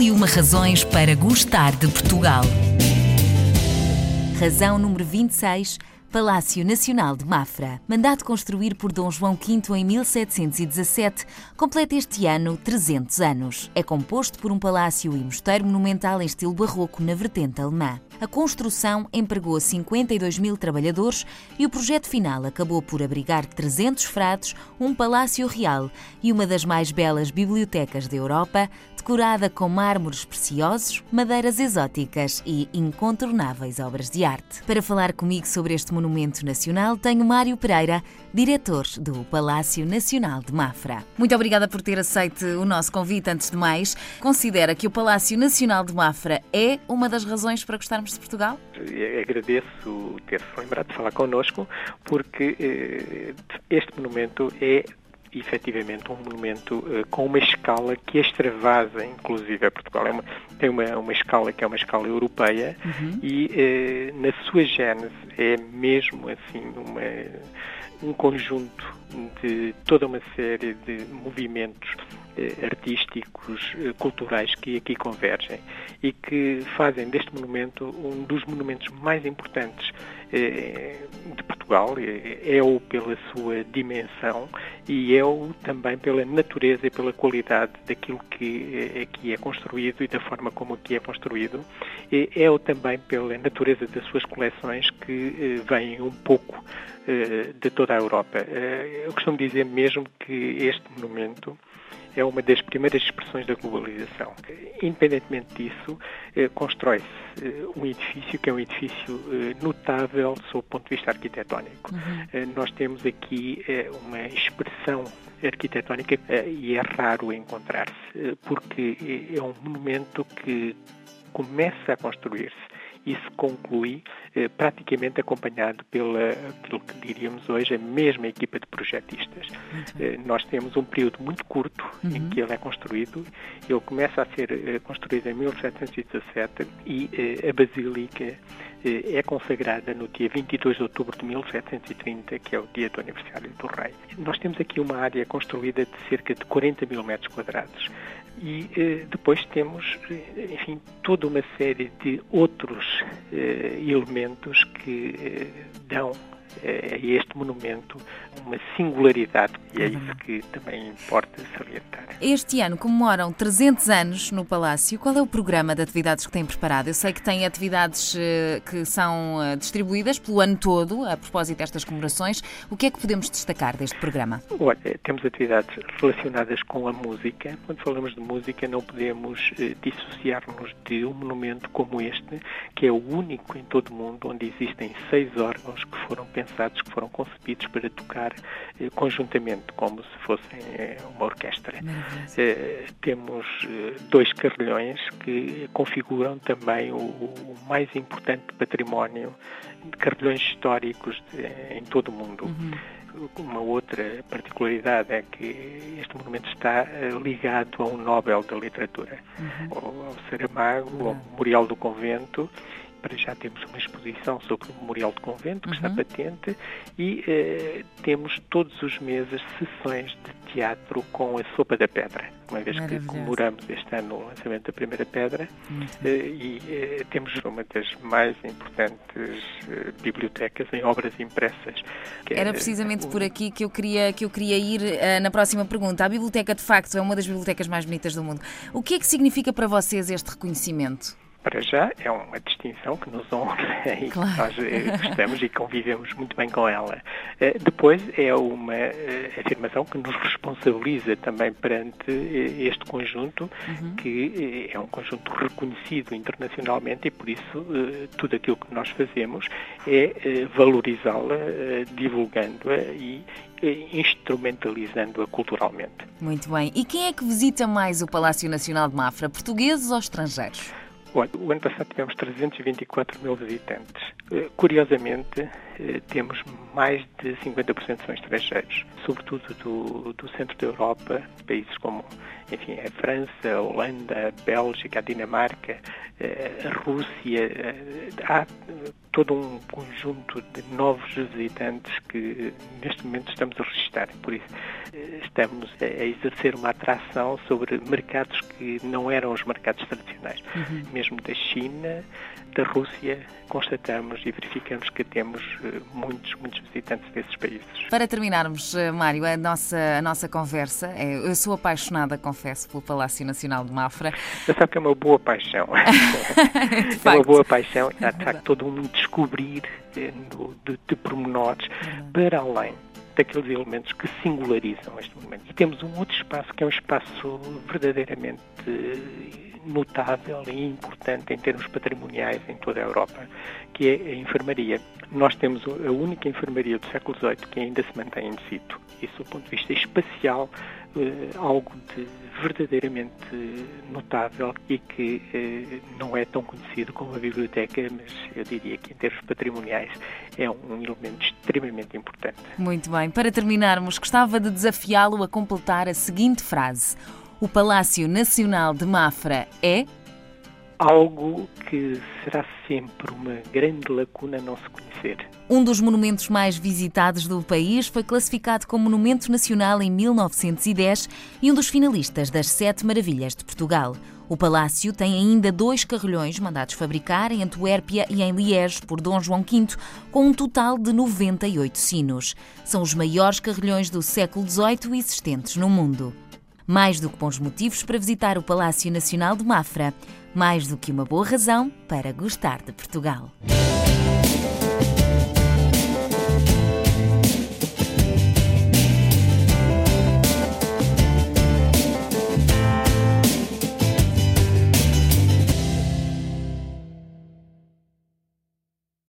E uma razões para gostar de Portugal. Razão número 26 Palácio Nacional de Mafra. Mandado construir por Dom João V em 1717, completa este ano 300 anos. É composto por um palácio e mosteiro monumental em estilo barroco na vertente alemã. A construção empregou 52 mil trabalhadores e o projeto final acabou por abrigar 300 frades, um palácio real e uma das mais belas bibliotecas da Europa, decorada com mármores preciosos, madeiras exóticas e incontornáveis obras de arte. Para falar comigo sobre este monumento nacional, tenho Mário Pereira, diretor do Palácio Nacional de Mafra. Muito obrigada por ter aceito o nosso convite. Antes de mais, considera que o Palácio Nacional de Mafra é uma das razões para gostarmos de Portugal? Agradeço ter-se lembrado de falar connosco, porque eh, este monumento é efetivamente um monumento uh, com uma escala que extravasa, inclusive, a Portugal. É uma, tem uma, uma escala que é uma escala europeia uhum. e uh, na sua gênese é mesmo assim uma, um conjunto de toda uma série de movimentos uh, artísticos, culturais que aqui convergem e que fazem deste monumento um dos monumentos mais importantes de Portugal, é-o pela sua dimensão e é-o também pela natureza e pela qualidade daquilo que aqui é construído e da forma como aqui é construído, é-o também pela natureza das suas coleções que vêm um pouco de toda a Europa. Eu costumo dizer mesmo que este monumento é uma das primeiras expressões da globalização. Independentemente disso, eh, constrói-se eh, um edifício que é um edifício eh, notável sob o ponto de vista arquitetónico. Uhum. Nós temos aqui uma expressão arquitetónica e é raro encontrar-se, porque é um monumento que começa a construir-se se conclui eh, praticamente acompanhado pela, pelo que diríamos hoje, a mesma equipa de projetistas. Eh, nós temos um período muito curto uhum. em que ele é construído. Ele começa a ser eh, construído em 1717 e a Basílica é consagrada no dia 22 de outubro de 1730, que é o dia do aniversário do rei. Nós temos aqui uma área construída de cerca de 40 mil metros quadrados e eh, depois temos, eh, enfim, toda uma série de outros eh, elementos que eh, dão a este monumento uma singularidade e é uhum. isso que também importa salientar. Este ano comemoram 300 anos no Palácio. Qual é o programa de atividades que têm preparado? Eu sei que tem atividades eh, que são eh, distribuídas pelo ano todo, a propósito destas comemorações. O que é que podemos destacar deste programa? Olha, temos atividades relacionadas com a música. Quando falamos de música, não podemos dissociar-nos de um monumento como este, que é o único em todo o mundo onde existem seis órgãos que foram pensados, que foram concebidos para tocar eh, conjuntamente, como se fossem eh, uma orquestra. Eh, temos dois carrilhões que configuram também o, o mais importante património de carrilhões históricos de, em todo o mundo. Uhum. Uma outra particularidade é que este monumento está ligado a um Nobel da Literatura, uhum. ao, ao Saramago, uhum. ao Memorial do Convento para já temos uma exposição sobre o Memorial de Convento, que uhum. está patente, e eh, temos todos os meses sessões de teatro com a Sopa da Pedra, uma vez que comemoramos este ano o lançamento da primeira pedra, eh, e eh, temos uma das mais importantes bibliotecas em obras impressas. Era precisamente por aqui que eu queria, que eu queria ir uh, na próxima pergunta. A biblioteca, de facto, é uma das bibliotecas mais bonitas do mundo. O que é que significa para vocês este reconhecimento? Para já é uma distinção que nos honra e claro. nós eh, gostamos e convivemos muito bem com ela. Eh, depois é uma eh, afirmação que nos responsabiliza também perante este conjunto, uhum. que é um conjunto reconhecido internacionalmente e por isso tudo aquilo que nós fazemos é valorizá-la, divulgando-a e instrumentalizando-a culturalmente. Muito bem. E quem é que visita mais o Palácio Nacional de Mafra, portugueses ou estrangeiros? O ano passado tivemos 324 mil visitantes. Eh, curiosamente, eh, temos mais de 50% são estrangeiros, sobretudo do, do centro da Europa, países como enfim, a França, a Holanda, a Bélgica, a Dinamarca, eh, a Rússia. Há todo um conjunto de novos visitantes que neste momento estamos a registrar. Por isso, estamos a exercer uma atração sobre mercados que não eram os mercados tradicionais. Uhum. Mesmo da China, da Rússia, constatamos e verificamos que temos eh, muitos, muitos visitantes desses países. Para terminarmos, eh, Mário, a nossa, a nossa conversa, é, eu sou apaixonada, confesso, pelo Palácio Nacional de Mafra. Você sabe que é uma boa paixão. é uma boa paixão. Há, de facto, todo um descobrir eh, de, de pormenores para além daqueles elementos que singularizam este momento. E temos um outro espaço que é um espaço verdadeiramente notável e importante em termos patrimoniais em toda a Europa, que é a enfermaria. Nós temos a única enfermaria do século XVIII que ainda se mantém em situ. Isso, do ponto de vista espacial, eh, algo de verdadeiramente notável e que eh, não é tão conhecido como a biblioteca, mas eu diria que em termos patrimoniais é um elemento extremamente importante. Muito bem. Para terminarmos, gostava de desafiá-lo a completar a seguinte frase o Palácio Nacional de Mafra é? Algo que será sempre uma grande lacuna não se conhecer. Um dos monumentos mais visitados do país foi classificado como Monumento Nacional em 1910 e um dos finalistas das Sete Maravilhas de Portugal. O palácio tem ainda dois carrilhões mandados fabricar em Antuérpia e em Liege por Dom João V, com um total de 98 sinos. São os maiores carrilhões do século XVIII existentes no mundo. Mais do que bons motivos para visitar o Palácio Nacional de Mafra, mais do que uma boa razão para gostar de Portugal.